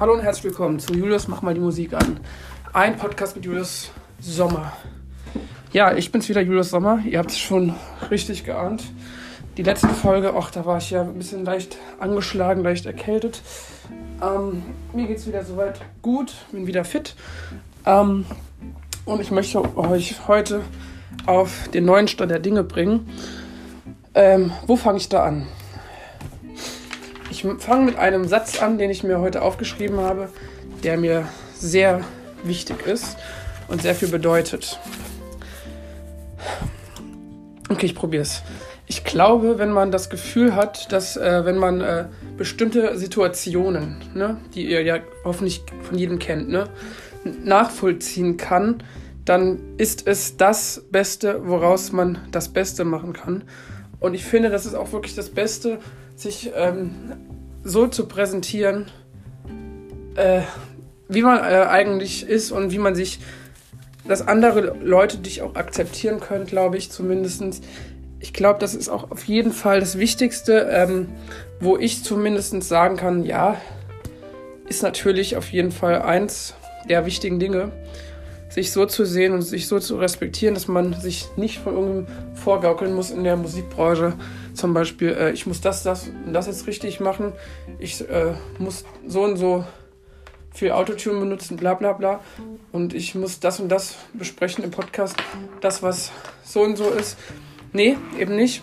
Hallo und herzlich willkommen zu Julius Mach mal die Musik an. Ein Podcast mit Julius Sommer. Ja, ich bin's wieder, Julius Sommer. Ihr habt es schon richtig geahnt. Die letzte Folge, ach, da war ich ja ein bisschen leicht angeschlagen, leicht erkältet. Ähm, mir geht's wieder soweit gut, bin wieder fit. Ähm, und ich möchte euch heute auf den neuen Stand der Dinge bringen. Ähm, wo fange ich da an? Ich fange mit einem Satz an, den ich mir heute aufgeschrieben habe, der mir sehr wichtig ist und sehr viel bedeutet. Okay, ich probiere es. Ich glaube, wenn man das Gefühl hat, dass äh, wenn man äh, bestimmte Situationen, ne, die ihr ja hoffentlich von jedem kennt, ne, nachvollziehen kann, dann ist es das Beste, woraus man das Beste machen kann. Und ich finde, das ist auch wirklich das Beste, sich ähm, so zu präsentieren, äh, wie man äh, eigentlich ist und wie man sich, dass andere Leute dich auch akzeptieren können, glaube ich zumindest. Ich glaube, das ist auch auf jeden Fall das Wichtigste, ähm, wo ich zumindest sagen kann, ja, ist natürlich auf jeden Fall eins der wichtigen Dinge, sich so zu sehen und sich so zu respektieren, dass man sich nicht von irgendeinem vorgaukeln muss in der Musikbranche, zum Beispiel, äh, ich muss das, das und das jetzt richtig machen, ich äh, muss so und so viel Autotune benutzen, bla bla bla. Und ich muss das und das besprechen im Podcast, das, was so und so ist. Nee, eben nicht.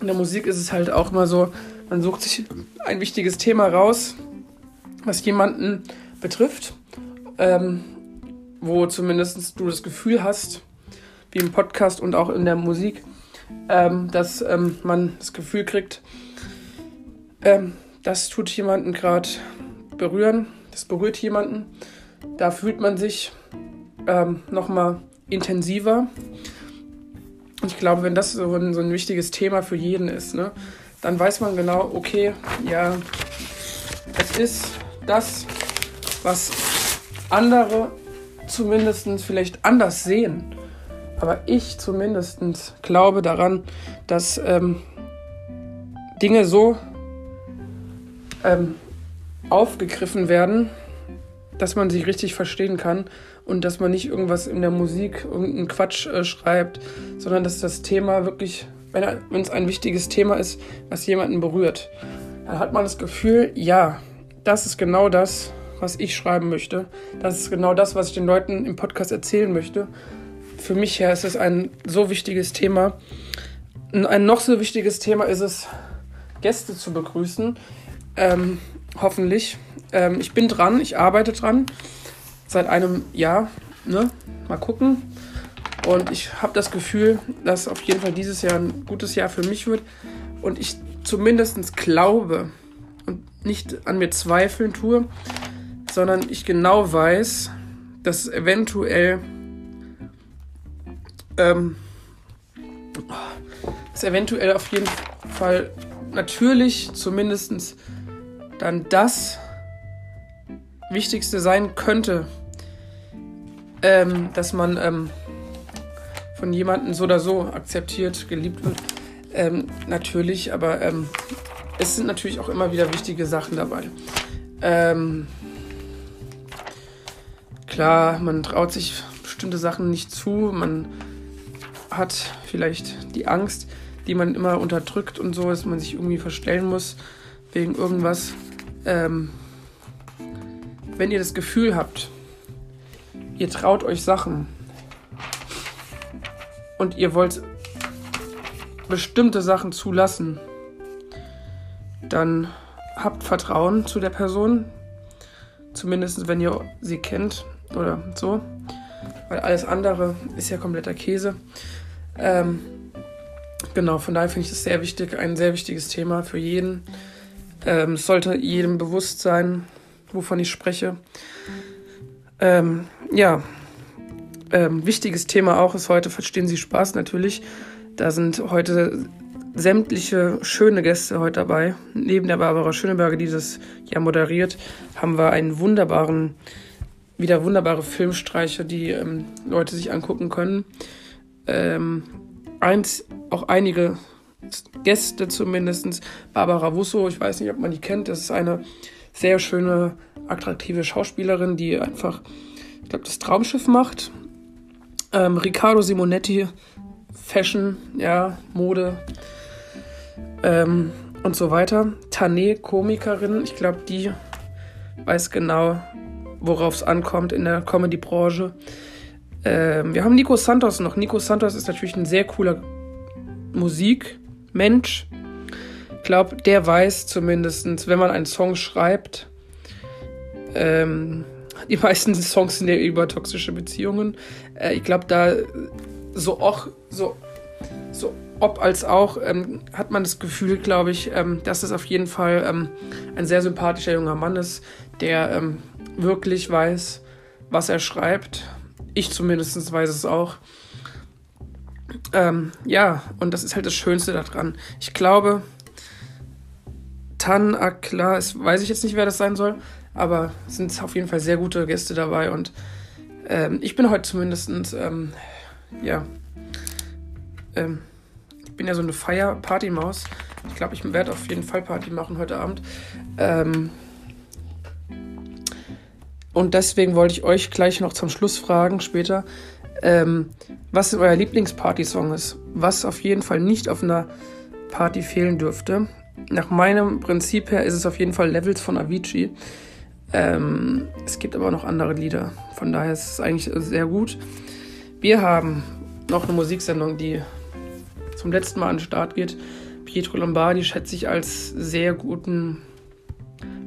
In der Musik ist es halt auch immer so, man sucht sich ein wichtiges Thema raus, was jemanden betrifft, ähm, wo zumindest du das Gefühl hast, wie im Podcast und auch in der Musik, ähm, dass ähm, man das Gefühl kriegt, ähm, das tut jemanden gerade berühren, das berührt jemanden. Da fühlt man sich ähm, nochmal intensiver. Und ich glaube, wenn das so ein, so ein wichtiges Thema für jeden ist, ne, dann weiß man genau, okay, ja, es ist das, was andere zumindest vielleicht anders sehen. Aber ich zumindest glaube daran, dass ähm, Dinge so ähm, aufgegriffen werden, dass man sie richtig verstehen kann und dass man nicht irgendwas in der Musik, irgendeinen Quatsch äh, schreibt, sondern dass das Thema wirklich, wenn es ein wichtiges Thema ist, was jemanden berührt, dann hat man das Gefühl, ja, das ist genau das, was ich schreiben möchte. Das ist genau das, was ich den Leuten im Podcast erzählen möchte für mich her ist es ein so wichtiges Thema. Ein noch so wichtiges Thema ist es, Gäste zu begrüßen. Ähm, hoffentlich. Ähm, ich bin dran, ich arbeite dran. Seit einem Jahr. Ne? Mal gucken. Und ich habe das Gefühl, dass auf jeden Fall dieses Jahr ein gutes Jahr für mich wird. Und ich zumindest glaube und nicht an mir zweifeln tue, sondern ich genau weiß, dass eventuell ähm, es eventuell auf jeden Fall natürlich zumindest dann das Wichtigste sein könnte, ähm, dass man ähm, von jemandem so oder so akzeptiert, geliebt wird. Ähm, natürlich, aber ähm, es sind natürlich auch immer wieder wichtige Sachen dabei. Klar, man traut sich bestimmte Sachen nicht zu, man hat vielleicht die Angst, die man immer unterdrückt und so, dass man sich irgendwie verstellen muss wegen irgendwas. Ähm, wenn ihr das Gefühl habt, ihr traut euch Sachen und ihr wollt bestimmte Sachen zulassen, dann habt Vertrauen zu der Person, zumindest wenn ihr sie kennt oder so, weil alles andere ist ja kompletter Käse. Ähm, genau, von daher finde ich das sehr wichtig, ein sehr wichtiges Thema für jeden. Ähm, es sollte jedem bewusst sein, wovon ich spreche. Ähm, ja, ähm, wichtiges Thema auch ist heute, verstehen Sie Spaß natürlich. Da sind heute sämtliche schöne Gäste heute dabei. Neben der Barbara Schöneberger, die das ja moderiert, haben wir einen wunderbaren, wieder wunderbare Filmstreiche, die ähm, Leute sich angucken können ähm, eins, auch einige Gäste zumindest. Barbara Wusso, ich weiß nicht, ob man die kennt, das ist eine sehr schöne, attraktive Schauspielerin, die einfach, ich glaube, das Traumschiff macht. Ähm, Riccardo Simonetti, Fashion, ja, Mode ähm, und so weiter. Tane, Komikerin, ich glaube, die weiß genau, worauf es ankommt in der Comedy-Branche. Ähm, wir haben Nico Santos noch. Nico Santos ist natürlich ein sehr cooler Musikmensch. Ich glaube, der weiß zumindest, wenn man einen Song schreibt, ähm, die meisten Songs sind ja über toxische Beziehungen. Äh, ich glaube, da so auch, so, so ob als auch, ähm, hat man das Gefühl, glaube ich, ähm, dass es auf jeden Fall ähm, ein sehr sympathischer junger Mann ist, der ähm, wirklich weiß, was er schreibt. Ich zumindest weiß es auch. Ähm, ja, und das ist halt das Schönste daran. Ich glaube, Tan Akla, weiß ich jetzt nicht, wer das sein soll, aber es sind auf jeden Fall sehr gute Gäste dabei und ähm, ich bin heute zumindest, ähm, ja, ähm, ich bin ja so eine Feier-Party-Maus. Ich glaube, ich werde auf jeden Fall Party machen heute Abend. Ähm, und deswegen wollte ich euch gleich noch zum Schluss fragen, später, ähm, was euer Lieblingsparty-Song ist. Was auf jeden Fall nicht auf einer Party fehlen dürfte. Nach meinem Prinzip her ist es auf jeden Fall Levels von Avicii. Ähm, es gibt aber noch andere Lieder. Von daher ist es eigentlich sehr gut. Wir haben noch eine Musiksendung, die zum letzten Mal an den Start geht. Pietro Lombardi schätze ich als sehr guten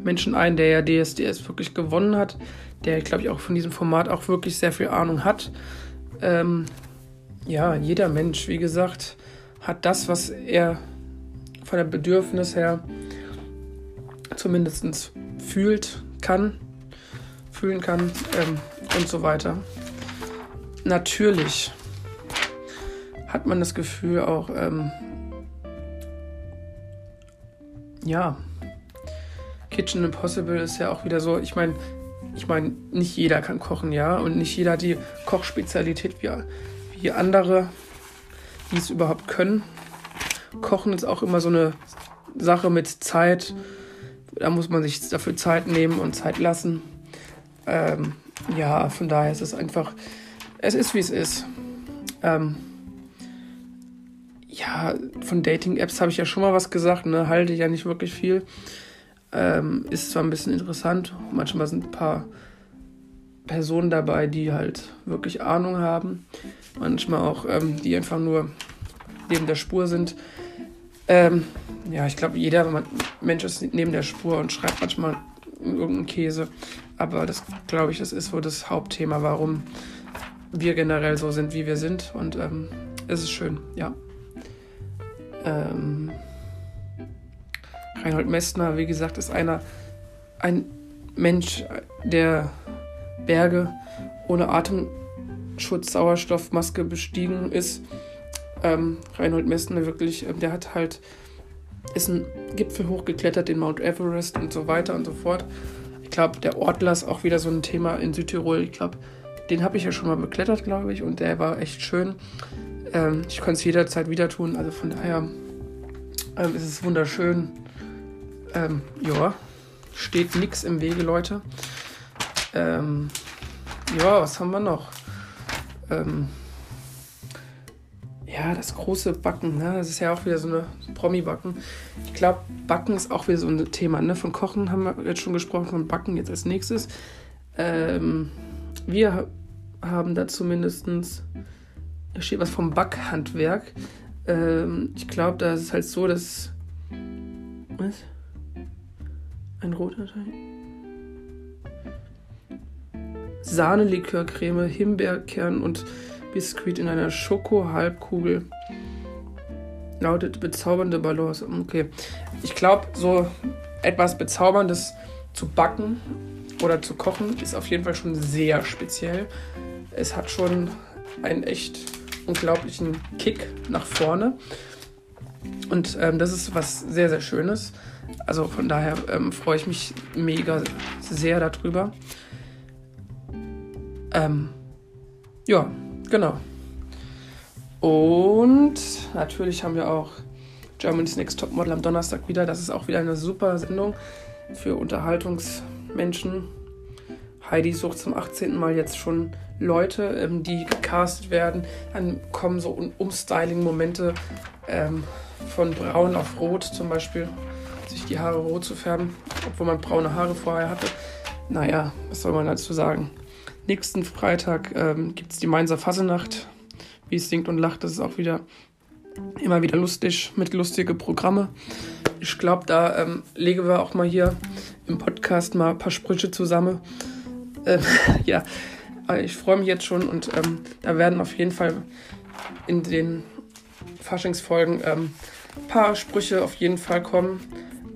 Menschen ein, der ja DSDS wirklich gewonnen hat, der, glaube ich, auch von diesem Format auch wirklich sehr viel Ahnung hat. Ähm, ja, jeder Mensch, wie gesagt, hat das, was er von der Bedürfnis her zumindest fühlt, kann, fühlen kann ähm, und so weiter. Natürlich hat man das Gefühl auch, ähm, ja, Kitchen Impossible ist ja auch wieder so, ich meine, ich meine, nicht jeder kann kochen, ja, und nicht jeder hat die Kochspezialität wie, wie andere, die es überhaupt können. Kochen ist auch immer so eine Sache mit Zeit. Da muss man sich dafür Zeit nehmen und Zeit lassen. Ähm, ja, von daher ist es einfach, es ist wie es ist. Ähm, ja, von Dating-Apps habe ich ja schon mal was gesagt, ne? halte ich ja nicht wirklich viel. Ähm, ist zwar ein bisschen interessant, manchmal sind ein paar Personen dabei, die halt wirklich Ahnung haben, manchmal auch, ähm, die einfach nur neben der Spur sind. Ähm, ja, ich glaube, jeder Mensch ist neben der Spur und schreibt manchmal irgendeinen Käse. Aber das, glaube ich, das ist wohl das Hauptthema, warum wir generell so sind, wie wir sind. Und ähm, es ist schön, ja. Ähm, Reinhold Messner, wie gesagt, ist einer, ein Mensch, der Berge ohne Atemschutz, Sauerstoffmaske bestiegen ist. Ähm, Reinhold Messner wirklich, ähm, der hat halt, ist ein Gipfel hochgeklettert, den Mount Everest und so weiter und so fort. Ich glaube, der Ortler ist auch wieder so ein Thema in Südtirol. Ich glaube, den habe ich ja schon mal beklettert, glaube ich, und der war echt schön. Ähm, ich konnte es jederzeit wieder tun, also von daher ähm, ist es wunderschön. Ähm, ja, steht nichts im Wege, Leute. Ähm, ja, was haben wir noch? Ähm, ja, das große Backen, ne? das ist ja auch wieder so eine Promi-Backen. Ich glaube, Backen ist auch wieder so ein Thema. Ne? Von Kochen haben wir jetzt schon gesprochen, von Backen jetzt als nächstes. Ähm, wir haben da zumindest, da steht was vom Backhandwerk. Ähm, ich glaube, da ist es halt so, dass. Was? Ein roter Teig. Sahnelikörcreme, Himbeerkern und Biskuit in einer Schoko-Halbkugel. Lautet bezaubernde Balance. Okay. Ich glaube, so etwas Bezauberndes zu backen oder zu kochen ist auf jeden Fall schon sehr speziell. Es hat schon einen echt unglaublichen Kick nach vorne. Und ähm, das ist was sehr, sehr Schönes. Also von daher ähm, freue ich mich mega sehr darüber. Ähm, ja, genau. Und natürlich haben wir auch Germany's Next Top Model am Donnerstag wieder. Das ist auch wieder eine super Sendung. für Unterhaltungsmenschen. Heidi sucht zum 18. Mal jetzt schon Leute, ähm, die gecastet werden. Dann kommen so Umstyling-Momente ähm, von braun auf rot zum Beispiel, sich die Haare rot zu färben, obwohl man braune Haare vorher hatte. Naja, was soll man dazu sagen? Nächsten Freitag ähm, gibt es die Mainzer Fassenacht. Wie es singt und lacht, das ist auch wieder immer wieder lustig mit lustige Programme. Ich glaube, da ähm, legen wir auch mal hier im Podcast mal ein paar Sprüche zusammen. Ähm, ja, ich freue mich jetzt schon und ähm, da werden auf jeden Fall in den Faschingsfolgen ähm, ein paar Sprüche auf jeden Fall kommen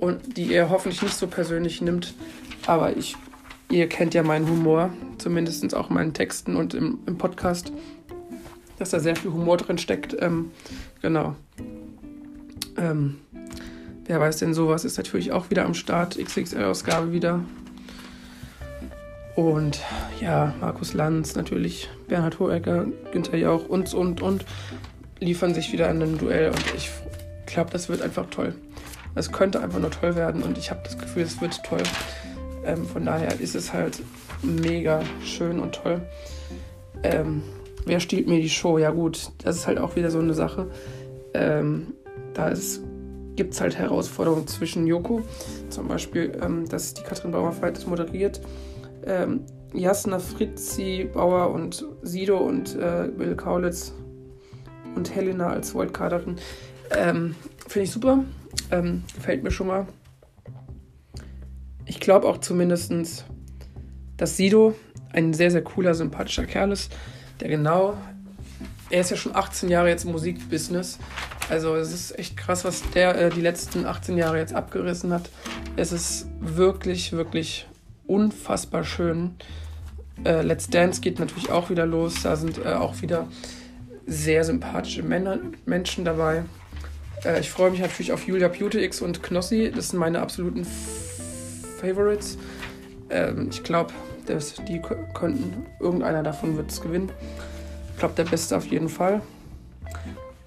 und die ihr hoffentlich nicht so persönlich nimmt. Aber ich, ihr kennt ja meinen Humor, zumindest auch in meinen Texten und im, im Podcast, dass da sehr viel Humor drin steckt. Ähm, genau. Ähm, wer weiß denn sowas ist natürlich auch wieder am Start. XXL-Ausgabe wieder. Und ja, Markus Lanz natürlich, Bernhard Hohecker, Günther Jauch und, und, und liefern sich wieder in ein Duell und ich glaube, das wird einfach toll. Es könnte einfach nur toll werden und ich habe das Gefühl, es wird toll. Ähm, von daher ist es halt mega schön und toll. Ähm, wer stiehlt mir die Show? Ja gut, das ist halt auch wieder so eine Sache. Ähm, da gibt es halt Herausforderungen zwischen Joko, zum Beispiel, ähm, dass die Katrin Bauer-Feit moderiert ähm, Jasna Fritzi Bauer und Sido und äh, Bill Kaulitz und Helena als Wildcarderin. Ähm, Finde ich super. Ähm, gefällt mir schon mal. Ich glaube auch zumindest, dass Sido ein sehr, sehr cooler, sympathischer Kerl ist, der genau, er ist ja schon 18 Jahre jetzt im Musikbusiness. Also es ist echt krass, was der äh, die letzten 18 Jahre jetzt abgerissen hat. Es ist wirklich, wirklich unfassbar schön. Äh, Let's Dance geht natürlich auch wieder los. Da sind äh, auch wieder sehr sympathische Männer, Menschen dabei. Äh, ich freue mich natürlich auf Julia Beautyx und Knossi. Das sind meine absoluten Favorites. Ähm, ich glaube, die könnten, irgendeiner davon wird es gewinnen. Ich glaube, der Beste auf jeden Fall.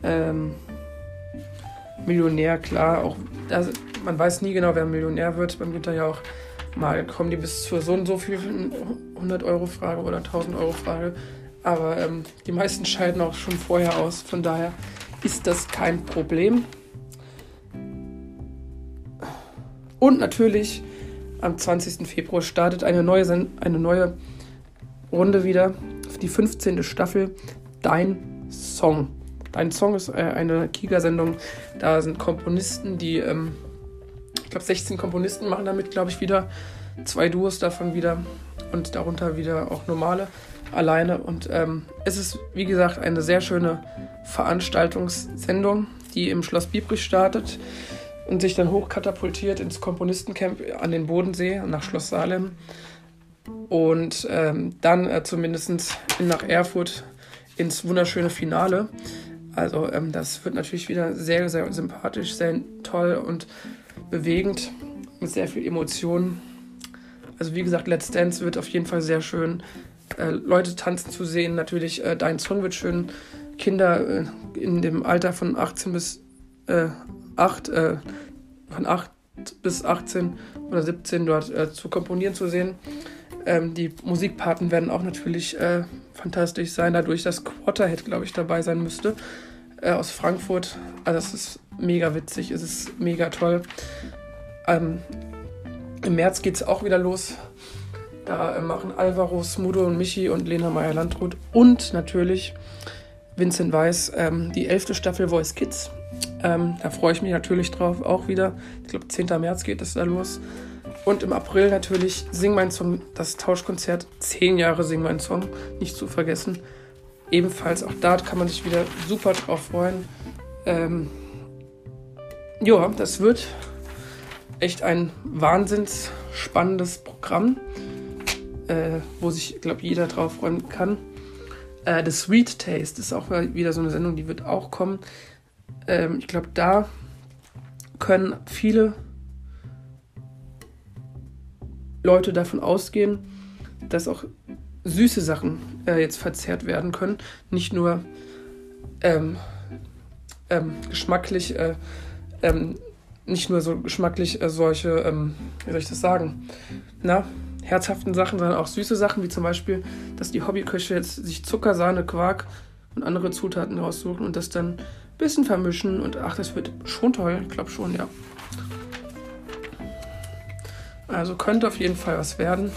Ähm, Millionär, klar, auch das, man weiß nie genau, wer Millionär wird. Beim Günther ja auch Mal kommen die bis zu so und so viel 100-Euro-Frage oder 1000-Euro-Frage. Aber ähm, die meisten scheiden auch schon vorher aus. Von daher ist das kein Problem. Und natürlich am 20. Februar startet eine neue, eine neue Runde wieder. Die 15. Staffel Dein Song. Dein Song ist äh, eine Giga-Sendung. Da sind Komponisten, die ähm, ich glaube 16 Komponisten machen damit, glaube ich, wieder. Zwei Duos davon wieder und darunter wieder auch normale alleine. Und ähm, es ist, wie gesagt, eine sehr schöne Veranstaltungssendung, die im Schloss Biebrich startet und sich dann hochkatapultiert ins Komponistencamp an den Bodensee nach Schloss Salem. Und ähm, dann äh, zumindest nach Erfurt ins wunderschöne Finale. Also ähm, das wird natürlich wieder sehr, sehr sympathisch, sehr toll und bewegend, mit sehr viel Emotionen. Also wie gesagt, Let's Dance wird auf jeden Fall sehr schön. Äh, Leute tanzen zu sehen, natürlich äh, Dein Song wird schön. Kinder äh, in dem Alter von 18 bis äh, 8, äh, von 8 bis 18 oder 17 dort äh, zu komponieren zu sehen. Ähm, die Musikparten werden auch natürlich äh, fantastisch sein, dadurch, dass Quarterhead, glaube ich, dabei sein müsste aus Frankfurt. Also es ist mega witzig, es ist mega toll. Ähm, Im März geht es auch wieder los. Da machen Alvaro, Smudo und Michi und Lena Meyer-Landrut und natürlich Vincent Weiss ähm, die elfte Staffel Voice Kids. Ähm, da freue ich mich natürlich drauf, auch wieder. Ich glaube, 10. März geht es da los. Und im April natürlich Sing mein Song, das Tauschkonzert. Zehn Jahre Sing mein Song, nicht zu vergessen ebenfalls auch da kann man sich wieder super drauf freuen. Ähm, ja, das wird echt ein wahnsinns spannendes Programm, äh, wo sich, glaube jeder drauf freuen kann. Äh, The Sweet Taste ist auch wieder so eine Sendung, die wird auch kommen. Ähm, ich glaube, da können viele Leute davon ausgehen, dass auch süße Sachen äh, jetzt verzehrt werden können. Nicht nur ähm, ähm, geschmacklich äh, ähm, nicht nur so geschmacklich äh, solche, ähm, wie soll ich das sagen, na, herzhaften Sachen, sondern auch süße Sachen, wie zum Beispiel, dass die Hobbyköche jetzt sich Zucker, Sahne, Quark und andere Zutaten raussuchen und das dann ein bisschen vermischen und ach, das wird schon toll, ich glaube schon, ja. Also könnte auf jeden Fall was werden.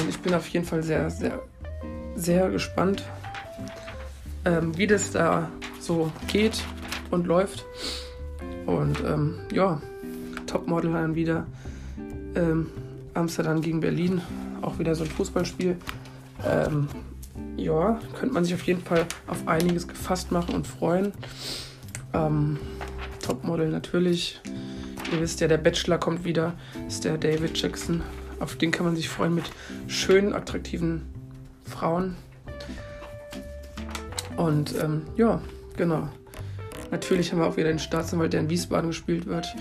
Und ich bin auf jeden Fall sehr, sehr, sehr gespannt, ähm, wie das da so geht und läuft. Und ähm, ja, Topmodel dann wieder. Ähm, Amsterdam gegen Berlin, auch wieder so ein Fußballspiel. Ähm, ja, könnte man sich auf jeden Fall auf einiges gefasst machen und freuen. Ähm, Topmodel natürlich. Ihr wisst ja, der Bachelor kommt wieder, ist der David Jackson. Auf den kann man sich freuen mit schönen, attraktiven Frauen. Und ähm, ja, genau. Natürlich haben wir auch wieder den Staatsanwalt, der in Wiesbaden gespielt wird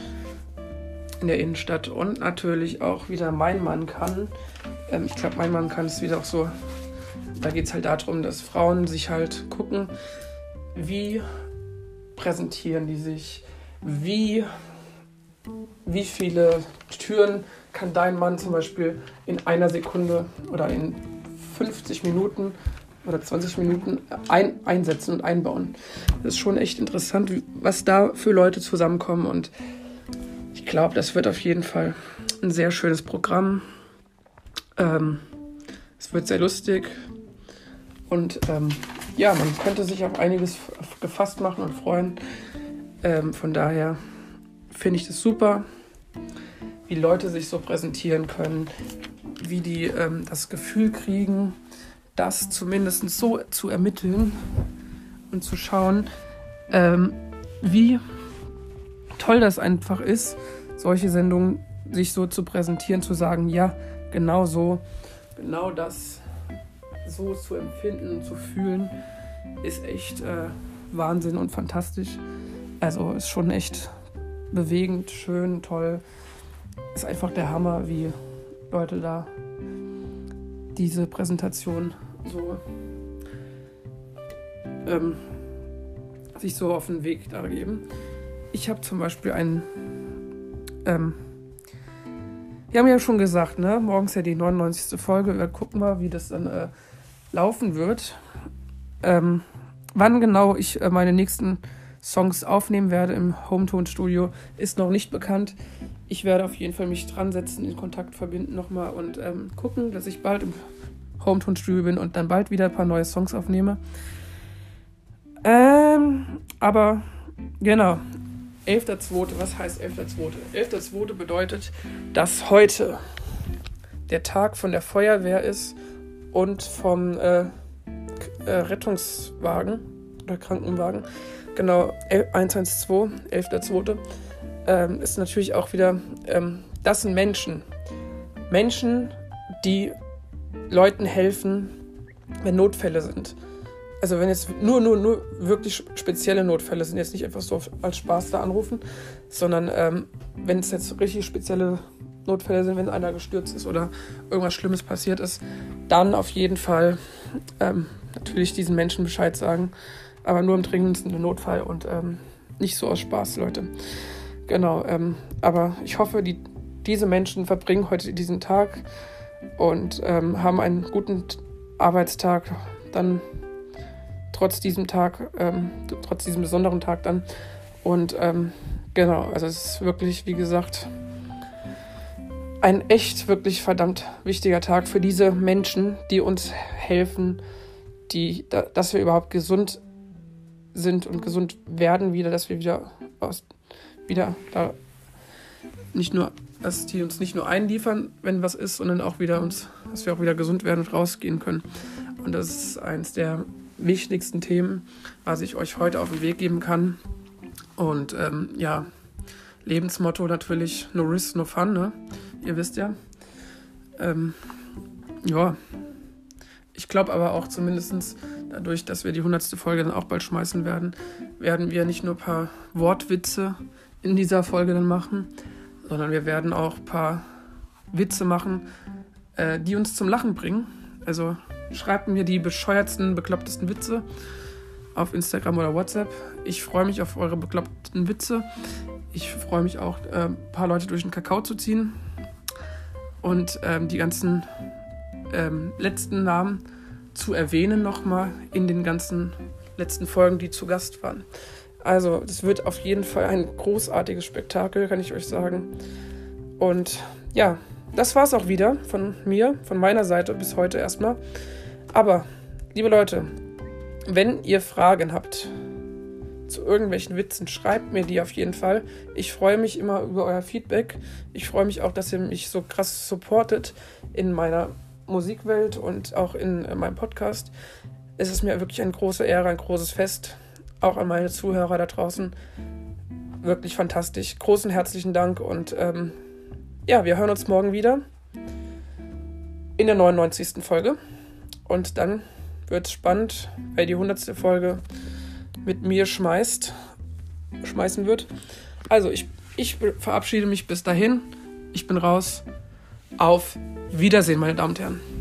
in der Innenstadt und natürlich auch wieder Mein Mann kann. Ähm, ich glaube, Mein Mann kann ist wieder auch so, da geht es halt darum, dass Frauen sich halt gucken, wie präsentieren die sich, wie, wie viele Türen kann dein Mann zum Beispiel in einer Sekunde oder in 50 Minuten oder 20 Minuten ein, einsetzen und einbauen. Das ist schon echt interessant, was da für Leute zusammenkommen und glaube, das wird auf jeden Fall ein sehr schönes Programm. Ähm, es wird sehr lustig und ähm, ja, man könnte sich auf einiges gefasst machen und freuen. Ähm, von daher finde ich das super, wie Leute sich so präsentieren können, wie die ähm, das Gefühl kriegen, das zumindest so zu ermitteln und zu schauen, ähm, wie toll das einfach ist, solche Sendungen sich so zu präsentieren, zu sagen, ja, genau so, genau das so zu empfinden und zu fühlen, ist echt äh, Wahnsinn und fantastisch. Also ist schon echt bewegend, schön, toll. Ist einfach der Hammer, wie Leute da diese Präsentation so ähm, sich so auf den Weg da geben. Ich habe zum Beispiel einen ähm, wir haben ja schon gesagt, ne? Morgens ja die 99. Folge. Wir gucken mal, wie das dann äh, laufen wird. Ähm, wann genau ich äh, meine nächsten Songs aufnehmen werde im Hometone-Studio, ist noch nicht bekannt. Ich werde auf jeden Fall mich dran setzen, in Kontakt verbinden nochmal und ähm, gucken, dass ich bald im Hometone-Studio bin und dann bald wieder ein paar neue Songs aufnehme. Ähm, aber genau, 11.2. Was heißt 11.2.? 11.2. bedeutet, dass heute der Tag von der Feuerwehr ist und vom äh, äh, Rettungswagen oder Krankenwagen. Genau, 112, 11.2. Ähm, ist natürlich auch wieder, ähm, das sind Menschen. Menschen, die Leuten helfen, wenn Notfälle sind also wenn jetzt nur, nur, nur wirklich spezielle Notfälle sind, jetzt nicht einfach so als Spaß da anrufen, sondern ähm, wenn es jetzt richtig spezielle Notfälle sind, wenn einer gestürzt ist oder irgendwas Schlimmes passiert ist, dann auf jeden Fall ähm, natürlich diesen Menschen Bescheid sagen, aber nur im dringendsten Notfall und ähm, nicht so aus Spaß, Leute. Genau, ähm, aber ich hoffe, die, diese Menschen verbringen heute diesen Tag und ähm, haben einen guten Arbeitstag. Dann trotz diesem Tag, ähm, trotz diesem besonderen Tag dann. Und ähm, genau, also es ist wirklich, wie gesagt, ein echt, wirklich verdammt wichtiger Tag für diese Menschen, die uns helfen, die, da, dass wir überhaupt gesund sind und gesund werden wieder, dass wir wieder aus, wieder da nicht nur, dass die uns nicht nur einliefern, wenn was ist, sondern auch wieder uns, dass wir auch wieder gesund werden und rausgehen können. Und das ist eins der wichtigsten Themen, was ich euch heute auf den Weg geben kann. Und ähm, ja, Lebensmotto natürlich no risk, no fun, ne? Ihr wisst ja. Ähm, ja, ich glaube aber auch zumindest dadurch, dass wir die 100. Folge dann auch bald schmeißen werden, werden wir nicht nur ein paar Wortwitze in dieser Folge dann machen, sondern wir werden auch ein paar Witze machen, äh, die uns zum Lachen bringen. Also Schreibt mir die bescheuertsten, beklopptesten Witze auf Instagram oder WhatsApp. Ich freue mich auf eure bekloppten Witze. ich freue mich auch, äh, ein paar Leute durch den Kakao zu ziehen und ähm, die ganzen ähm, letzten Namen zu erwähnen nochmal in den ganzen letzten Folgen, die zu Gast waren. Also, es wird auf jeden Fall ein großartiges Spektakel, kann ich euch sagen. Und ja, das war es auch wieder von mir, von meiner Seite bis heute erstmal. Aber, liebe Leute, wenn ihr Fragen habt zu irgendwelchen Witzen, schreibt mir die auf jeden Fall. Ich freue mich immer über euer Feedback. Ich freue mich auch, dass ihr mich so krass supportet in meiner Musikwelt und auch in äh, meinem Podcast. Es ist mir wirklich eine große Ehre, ein großes Fest. Auch an meine Zuhörer da draußen. Wirklich fantastisch. Großen herzlichen Dank und ähm, ja, wir hören uns morgen wieder in der 99. Folge. Und dann wird es spannend, weil die 100. Folge mit mir schmeißt, schmeißen wird. Also, ich, ich verabschiede mich bis dahin. Ich bin raus. Auf Wiedersehen, meine Damen und Herren.